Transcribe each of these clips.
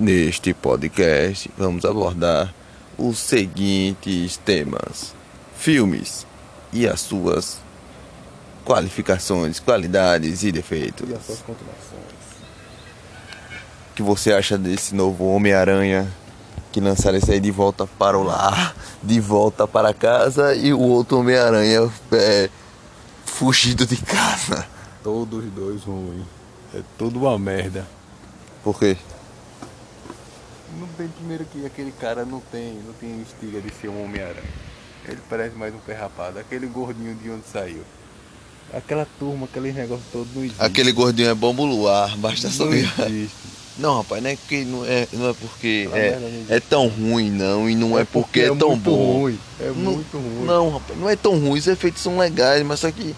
Neste podcast, vamos abordar os seguintes temas: filmes e as suas qualificações, qualidades e defeitos. E as suas continuações. O que você acha desse novo Homem-Aranha que lançaram esse aí de volta para o lar, de volta para casa e o outro Homem-Aranha é, fugido de casa? Todos os dois ruins. É tudo uma merda. Por quê? Tem primeiro que aquele cara não tem, não tem estiga de ser um Homem-Aranha. Ele parece mais um perrapado, aquele gordinho de onde saiu. Aquela turma, aquele negócio todo não existe. Aquele gordinho é bombo luar, basta só não rapaz, não é que não é, não é porque é, merda não existe. é tão ruim, não, e não é, porque, é tão muito bom. ruim. É Não- muito ruim. Não, rapaz, não é tão ruim, os efeitos são legais, mas só que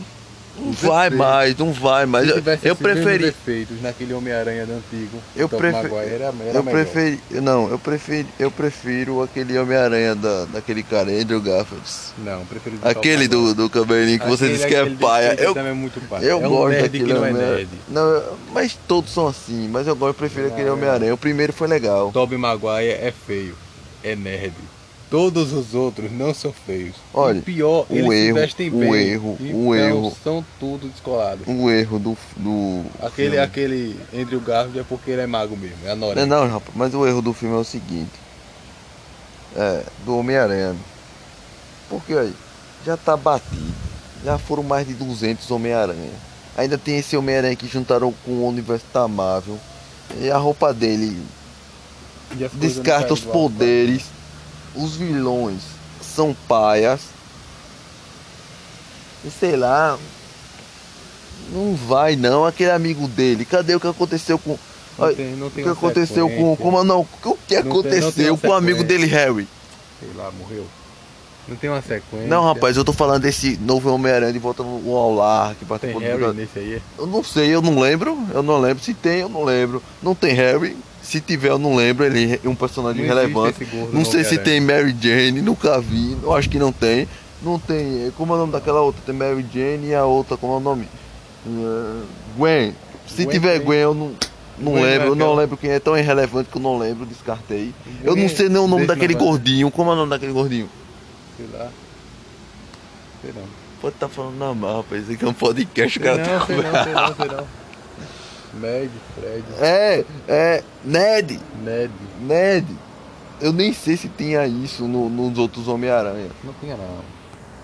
não vai mais, não vai mais. Se Eu, tivesse eu preferi, defeitos naquele Homem-Aranha do antigo, Eu Maguire, era, era eu preferi, não, eu prefiro, eu prefiro aquele Homem-Aranha da, daquele cara, Andrew Garfield. Não, prefiro Aquele do, do cabelinho que você disse que é paia. Eu, também é muito paia. eu é um gosto nerd daquele que não é. Não, mas todos são assim, mas eu gosto, eu prefiro Não, aquele é. Homem-Aranha. O primeiro foi legal. Tobey Maguire é feio, é nerd. Todos os outros não são feios. Olha, e pior, o eles erro- vestem o bem. erro- o erro- são tudo descolados. O erro do. do Aquele, filme. aquele Andrew Garfield é porque ele é mago mesmo, é a Não, não, rapaz, mas o erro do filme é o seguinte. É, do Homem-Aranha. Porque aí, já tá batido. Já foram mais de 200 Homem-Aranha. Ainda tem esse Homem-Aranha que juntaram com o universo da Marvel. E a roupa dele descarta os igual. poderes. Os vilões são paias. E sei lá. Não vai não, aquele amigo dele. Cadê o que aconteceu com. Não tem, não o tem que uma aconteceu com. Como não? O que tem- não tem aconteceu com o amigo dele, Harry? Sei lá, morreu. Não tem uma sequência. Não, rapaz, eu tô falando desse novo Homem-Aranha de volta no ao lar que Tem participou do. Harry nesse aí? Eu não sei, eu não lembro. Eu não lembro. Se tem, eu não lembro. Não tem Harry. Se tiver, eu não lembro. Ele é um personagem Não relevante. Não sei se tem Mary Jane, nunca vi. Eu acho que não tem. Não tem. Como é o nome daquela outra? Tem Mary Jane e a outra, como é o nome? Eh, Gwen. Se Gwen tiver tem. Gwen, eu não. Não Gwen lembro, eu não lembro quem é tão irrelevante que eu não lembro, descartei. Eu Gwen não sei nem o nome daquele gordinho. Como é o nome daquele gordinho? Sei lá. Sei não. Pode estar falando na mal, rapaz. Isso aqui é um podcast, o cara tá não, sei não, sei não, sei não. Ned, Fred, É, é. Ned. Ned. Ned. Eu nem sei se tinha isso no- nos outros Homem-Aranha. Não tinha não.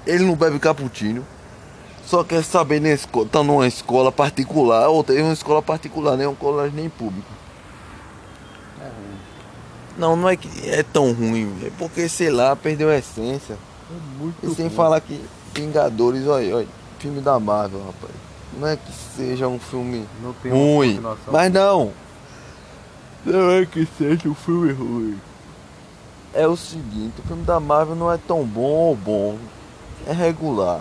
Ele não bebe cappuccino. Só quer saber na escola. Tá numa escola particular. Ou tem uma escola particular, nem um colégio nem público. Não, não é que é tão ruim. É porque, sei lá, perdeu a essência. É muito E sem ruim. falar que Vingadores, olha, olha. Filme da Marvel, rapaz. Não é que seja um filme Não tem uma ruim. continuação. Mas não. Não é que seja um filme ruim. É o seguinte, o filme da Marvel não é tão bom ou bom. É regular.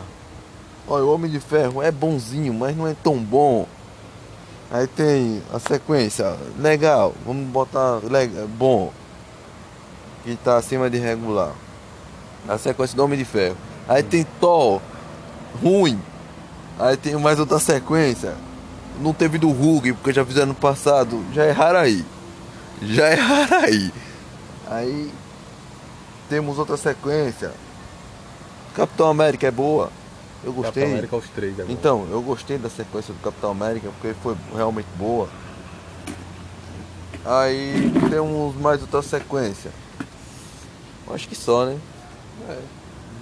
Olha, o Homem de Ferro é bonzinho, mas não é tão bom. Aí tem a sequência, legal, vamos botar legal, bom. Que tá acima de regular. A sequência do Homem de Ferro. Aí tem Thor, ruim. Aí tem mais outra sequência. Não teve do Hulk, porque já fizeram no passado. Já erraram aí. Já erraram aí. Aí temos outra sequência. Capitão América é boa. Eu Capitão gostei. América aos três agora. Então, eu gostei da sequência do Capitão América porque foi realmente boa. Aí temos mais outra sequência. Acho que só, né? É.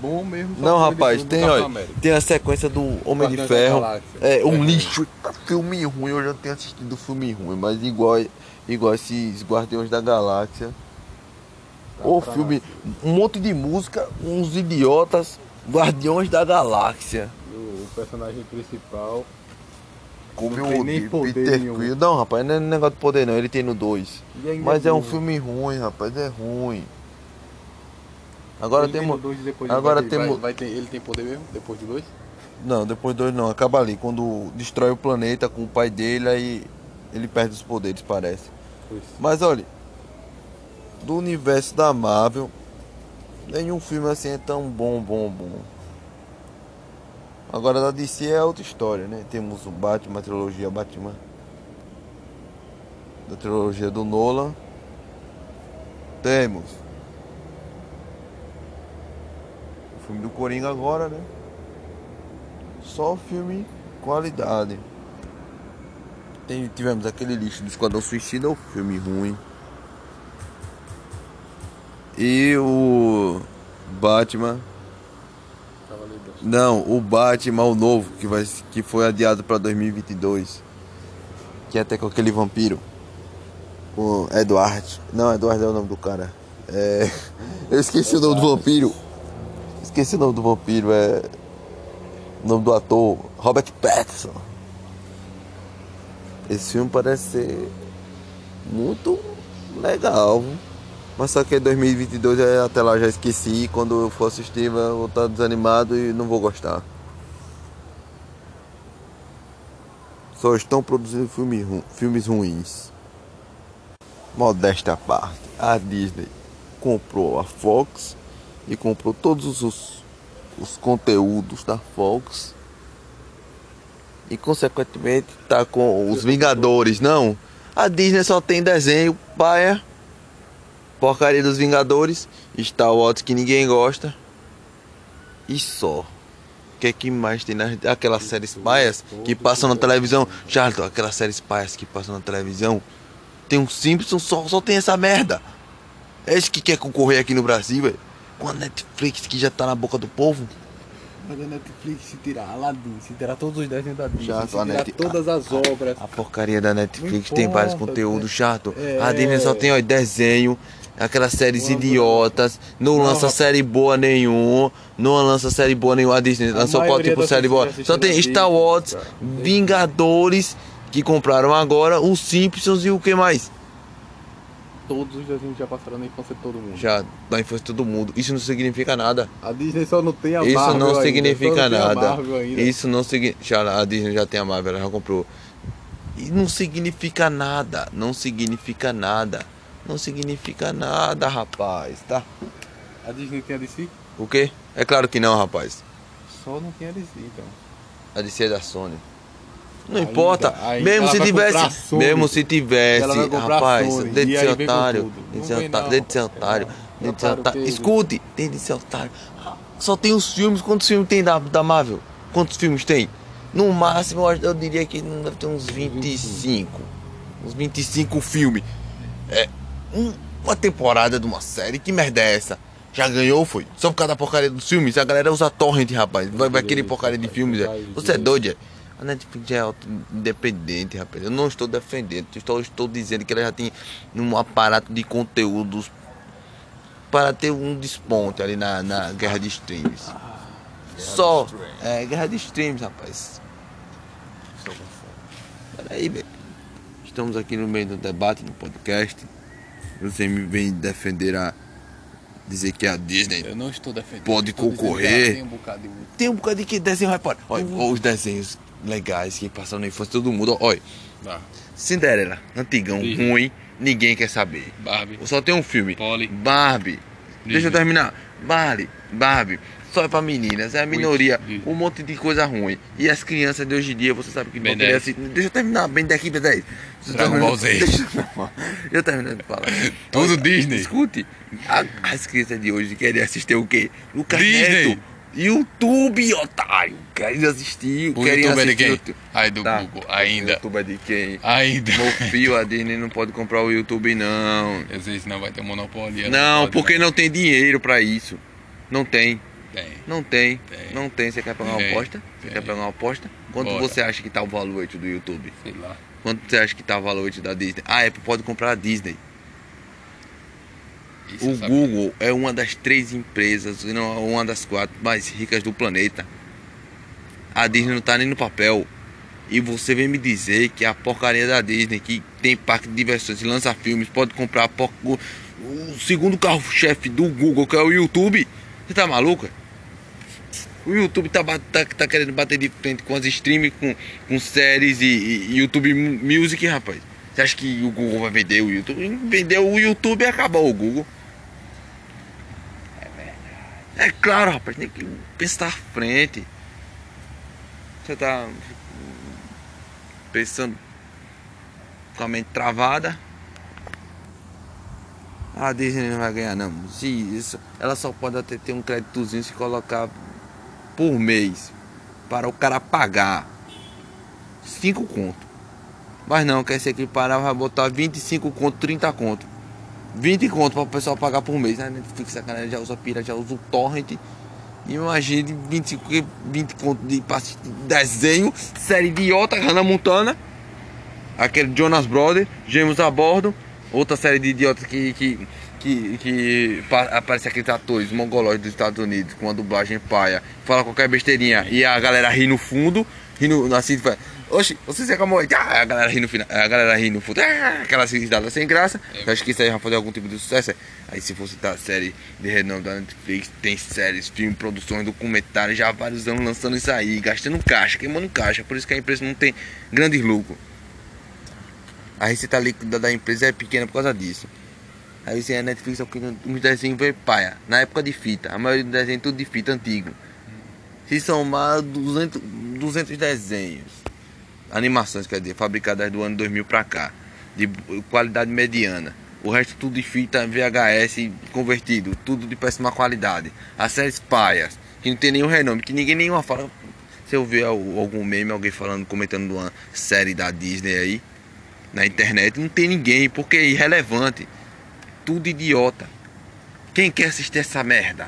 Bom mesmo. Não, rapaz, tem, olha, América. tem a sequência do Homem de Guardiões da Ferro. É, um É. lixo. Filme ruim, eu já tenho assistido filme ruim, mas igual, igual esses Guardiões da Galáxia. Tá O filme, um monte de música, uns idiotas, Guardiões da Galáxia. O, o personagem principal. Como Não nem poder Peter. Quill. Não, rapaz, não é negócio de poder não, ele tem no 2. E ainda Mas é um filme ruim, rapaz, é ruim. Agora Ele tem temos. dois depois agora vai temos- vai- vai ter- ele tem poder mesmo? Depois de dois? Não, depois dois não, acaba ali. Quando destrói o planeta com o pai dele, aí ele perde os poderes, parece. Pois. Mas olha, do universo da Marvel, nenhum filme assim é tão bom, bom, bom. Agora da DC é outra história, né? Temos o Batman, a trilogia Batman. Da trilogia do Nolan. Temos o filme do Coringa agora, né? Só filme qualidade. Tem, tivemos aquele lixo do Esquadrão Suicida, o filme ruim. E o Batman. Não, o Batman o novo que vai que foi adiado para 2022. Que é até com aquele vampiro. O Edward. Não, Edward é o nome do cara. É, eu esqueci o nome do vampiro. Esqueci o nome do vampiro, é o nome do ator, Robert Pattinson. Esse filme parece ser muito legal. Mas só que é 2022 até lá já esqueci. Quando eu for assistir, vou estar desanimado e não vou gostar. Só estão produzindo filme ru filmes ruins. Modesta parte, a Disney comprou a Fox e comprou todos os, os conteúdos da Fox. E consequentemente tá com os Vingadores, não. A Disney só tem desenho paia Porcaria dos Vingadores, Star Wars que ninguém gosta. E só. O que é que mais tem nas aquelas séries paias que passam na televisão? Charlton, aquelas séries paias que passam na televisão. Tem um Simpsons, só, só tem essa merda. É isso que quer concorrer aqui no Brasil, velho. Com a Netflix que já tá na boca do povo. Mas a Netflix se tirar Aladdin, se tirar todos os desenhos da Disney, Já, se a tirar Net- todas as obras. A porcaria da Netflix Não tem vários importa, conteúdos né? chato. É. A Disney só tem ó, desenho, aquelas séries Quando- idiotas, não, Não, lança série boa nenhuma, não lança série boa nenhuma. A Disney lançou qual maioria tipo série boa? Só tem Star Wars, cara. Vingadores, que compraram agora, os Simpsons e o que mais? Todos os desenhos já passaram na infância de todo mundo. Já da infância de todo mundo. Isso não significa nada. A Disney só não tem a Isso Marvel não significa não tem a nada. Isso não significa. A Disney já tem a Marvel, ela já comprou. E não significa nada. Não significa nada. Não significa nada, rapaz, tá? A Disney tem a DC? O quê? É claro que não, rapaz. Só não tem a DC, então. A DC é da Sony. Não Ainda, importa. ainda. mesmo se tivesse. Mesmo se tivesse. Rapaz, deixa de ser otário. Deixa de ser otário. de ser otário. É, Escute, tem de ser otário. Só tem os filmes. Quantos filmes tem da, da Marvel? Quantos filmes tem? No máximo, eu eu diria que não deve ter uns 25. Uns 25 filmes. É. um- uma temporada de uma série. Que merda é essa? Já ganhou, foi? Só por causa da porcaria dos filmes. A galera usa torrent, rapaz. Vai, vai querer porcaria de filmes, é. Você é doido, é? A Netflix já é auto- independente, rapaz. Eu não estou defendendo. Estou, estou dizendo que ela já tem um aparato de conteúdos para ter um desponte ali na, na guerra de streams. Só. É, guerra de streams, rapaz. Peraí, velho. Estamos aqui no meio do debate, no podcast. Você me vem defender a. Dizer que a Disney Eu não estou defendendo. Pode concorrer. Tem um bocado de... tem um bocado de que desenho, rapaz. Olha, os desenhos legais que passaram na infância todo mundo. Olha, Ah, Cinderela, antigão, Disney. ruim, ninguém quer saber. Barbie. Só tem um filme. Polly. Barbie. Deixa eu Disney. terminar. Barbie. Barbie. Só é pra meninas, é a minoria. Um monte de coisa ruim. E as crianças de hoje em dia, você sabe que não vão querer 10. assistir. Deixa eu terminar, bem daqui, Ben 10. Deixa eu Dragon Ball Z. Deixa eu- terminar de falar. Tudo Disney. Escute, as crianças de hoje querem assistir o quê? Lucas Disney. Neto. YouTube, otário. Querem assistir. O querem YouTube é de assistir quem? o Aí do Tá. Google. O Ainda. YouTube é de quem? Ainda. Meu filho, a Disney não pode comprar o YouTube, não. Às vezes não vai ter monopólio. Não, pode, porque né? não tem dinheiro pra isso. Não tem, Tem. não tem, Tem. não tem. Você quer pegar uma Tem. aposta? Você quer pegar uma aposta? Quanto Bora. você acha que tá o valor do YouTube? Sei lá. Quanto você acha que tá o valor da Disney? A Apple pode comprar a Disney. Isso O. Google é uma das três empresas, não, uma das quatro mais ricas do planeta. A Disney não tá nem no papel. E você vem me dizer que a porcaria da Disney, que tem parque de diversões lança filmes, pode comprar a por- o, o segundo carro-chefe do Google, que é o YouTube. Você tá maluco? O YouTube tá, tá, tá querendo bater de frente com as streams, com, com séries e, e YouTube Music, rapaz. Você acha que o Google vai vender o YouTube? Vendeu o YouTube e acabou o Google. É claro, rapaz, tem que pensar à frente. Você tá pensando com a mente travada. A Disney não vai ganhar não. Se isso, ela só pode até ter um créditozinho se colocar por mês para o cara pagar 5 conto. Mas não, quer se equiparar, vai botar 25 conto, 30 conto. 20 conto para o pessoal pagar por mês. A Netflix sacanagem já usa pira, já usa o torrent. Imagine 25, 20 conto de, de desenho, série idiota, Hannah Montana. Aquele Jonas Brothers, Gêmeos a bordo. Outra série de idiotas que, que, que, que aparece aqueles atores mongolóides dos Estados Unidos com uma dublagem paia, fala qualquer besteirinha e a galera ri no fundo, rindo assim, Oxi, você se acalmou. Ah, a galera ri no final. A galera ri no fundo. Ah, aquela risada sem graça. Eu acho que isso aí vai fazer algum tipo de sucesso. Aí se fosse da série de renome da Netflix, tem séries, filmes, produções, documentários, já há vários anos lançando isso aí, gastando caixa, queimando caixa. Por isso que a empresa não tem grandes lucros. A receita líquida da empresa é pequena por causa disso. Aí você a Netflix é uns desenhos veio paia. Na época de fita. A maioria dos desenhos é tudo de fita antigo. Se somar 200, 200 desenhos animações, quer dizer, fabricadas do ano 2000 para cá, de qualidade mediana. O resto tudo de fita VHS convertido, tudo de péssima qualidade. As séries paias, que não tem nenhum renome, que ninguém nenhuma fala. Se eu ver algum meme, alguém falando, comentando de uma série da Disney aí, na internet, não tem ninguém, porque é irrelevante. Tudo idiota. Quem quer assistir essa merda?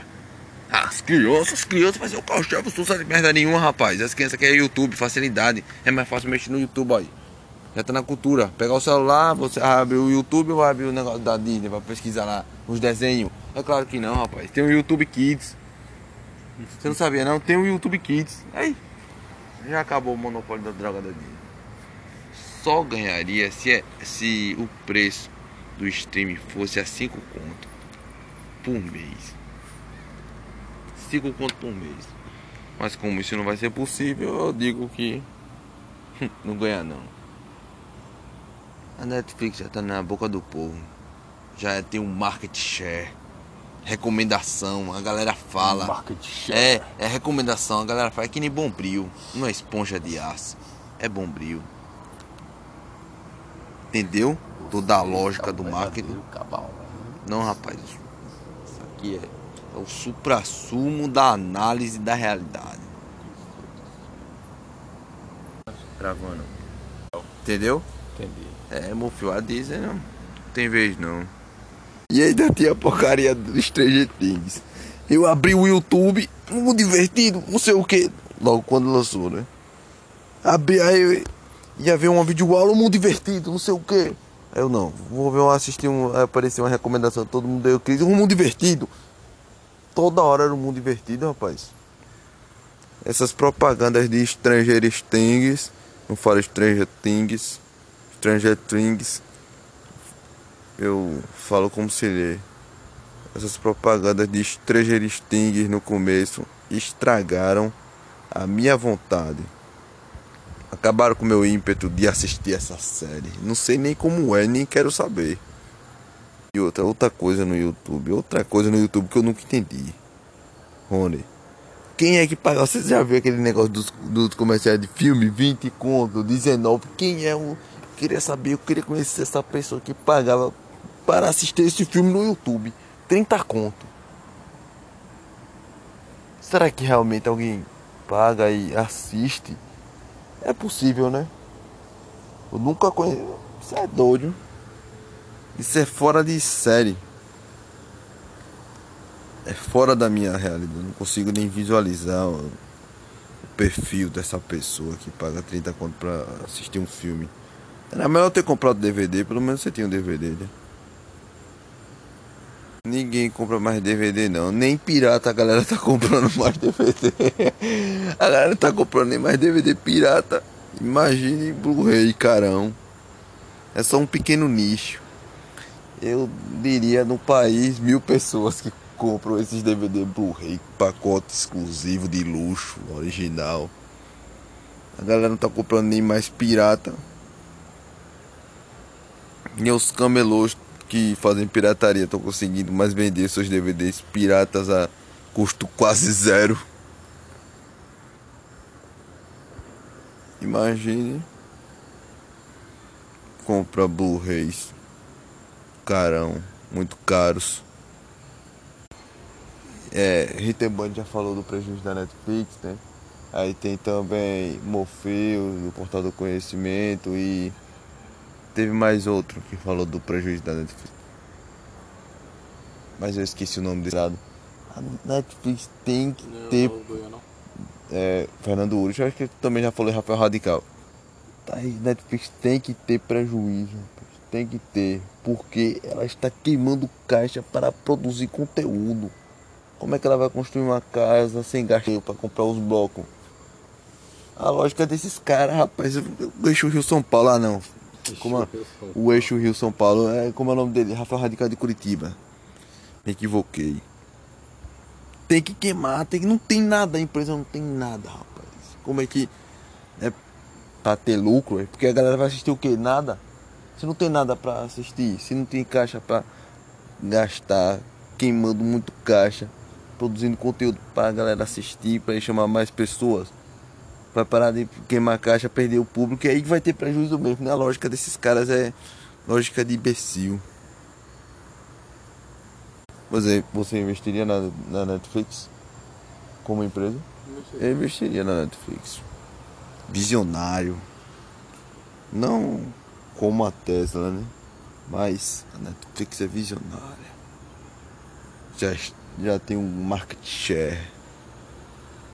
As crianças, as crianças fazem o carro-chefe, não sabe merda nenhuma, rapaz. As crianças querem YouTube, facilidade. É mais fácil mexer no YouTube aí. Já tá na cultura. Pegar o celular, você abre o YouTube ou abre o negócio da Disney pra pesquisar lá os desenhos. É claro que não, rapaz. Tem o YouTube Kids. Você não sabia não? Tem o YouTube Kids. Aí. Já acabou o monopólio da droga da Disney. Só ganharia se, é, se o preço do stream fosse a 5 conto por mês. 5 conto por mês. Mas como isso não vai ser possível, eu digo que não ganha não. A Netflix já tá na boca do povo. Já tem um market share. Recomendação, a galera fala. Market share. É, é recomendação, a galera fala. É que nem bombril. Não é esponja de aço. É bombril. Entendeu? Toda a lógica do marketing. Não, rapaz. Isso aqui é é o supra-sumo da análise da realidade. Gravando. Entendeu? Entendi. É, meu filho, a Disney não tem vez não. E ainda tinha a porcaria do Stranger Things. Eu abri o YouTube, muito divertido, não sei o que. Logo quando lançou, né? Abri aí, ia ver uma videoaula, muito divertido, não sei o que. Eu não, vou ver, assistir um, apareceu uma recomendação, todo mundo deu crise, um mundo divertido. Toda hora era um mundo divertido, rapaz. Essas propagandas de Stranger Things, não falo Stranger Things, Stranger Things, eu falo como se lê. Essas propagandas de Stranger Things no começo estragaram a minha vontade. Acabaram com o meu ímpeto de assistir essa série. Não sei nem como é, nem quero saber. E outra, outra coisa no YouTube, outra coisa no YouTube que eu nunca entendi. Rony, quem é que paga? Você já viu aquele negócio dos, dos comerciais de filme, 20 conto, 19? Quem é o. Queria saber, eu queria conhecer essa pessoa que pagava para assistir esse filme no YouTube. 30 conto. Será que realmente alguém paga e assiste? É possível, né? Eu nunca conheci. Isso é doido. Isso é fora de série. É fora da minha realidade. Não consigo nem visualizar o, perfil dessa pessoa que paga 30 conto pra assistir um filme. Era melhor ter comprado DVD, pelo menos você tinha um DVD, né? Ninguém compra mais DVD não. Nem pirata a galera tá comprando mais DVD. A galera tá comprando nem mais DVD pirata. Imagine Blu-ray, carão. É só um pequeno nicho eu diria no país mil pessoas que compram esses DVD Blu-ray, pacote exclusivo de luxo, original. A galera não tá comprando nem mais pirata. Nem os camelôs que fazem pirataria estão conseguindo mais vender seus DVDs piratas a custo quase zero. Imagine compra Blu-rays carão, muito caros. É, Rittenband já falou do prejuízo da Netflix, né? Aí tem também Morpheus, do Portal do Conhecimento e teve mais outro que falou do prejuízo da Netflix. Mas eu esqueci o nome desse lado. A Netflix tem que Não, ter. não. É, Fernando Urich, eu acho que também já falou Rafael Radical. Tá aí, Netflix tem que ter prejuízo, tem que ter, porque ela está queimando caixa para produzir conteúdo. Como é que ela vai construir uma casa sem gastar para comprar os blocos? A lógica desses caras, rapaz, o eixo Rio São Paulo, ah não. Como é? o eixo Rio São Paulo, é como é o nome dele? Rafael Radical de Curitiba. Me equivoquei. Tem que queimar, tem que não tem nada, a empresa não tem nada, rapaz. Como é que é pra ter lucro? É porque a galera vai assistir o quê? Nada. Se não tem nada pra assistir, se não tem caixa pra gastar, queimando muito caixa, produzindo conteúdo pra galera assistir, pra chamar mais pessoas, vai parar de queimar caixa, perder o público, e aí vai ter prejuízo mesmo, né? A lógica desses caras é lógica de imbecil. Você, você investiria na, na Netflix como empresa? Eu investiria na Netflix. Visionário. Não como a Tesla, né? Mas a Netflix é visionária. Já, já tem um market share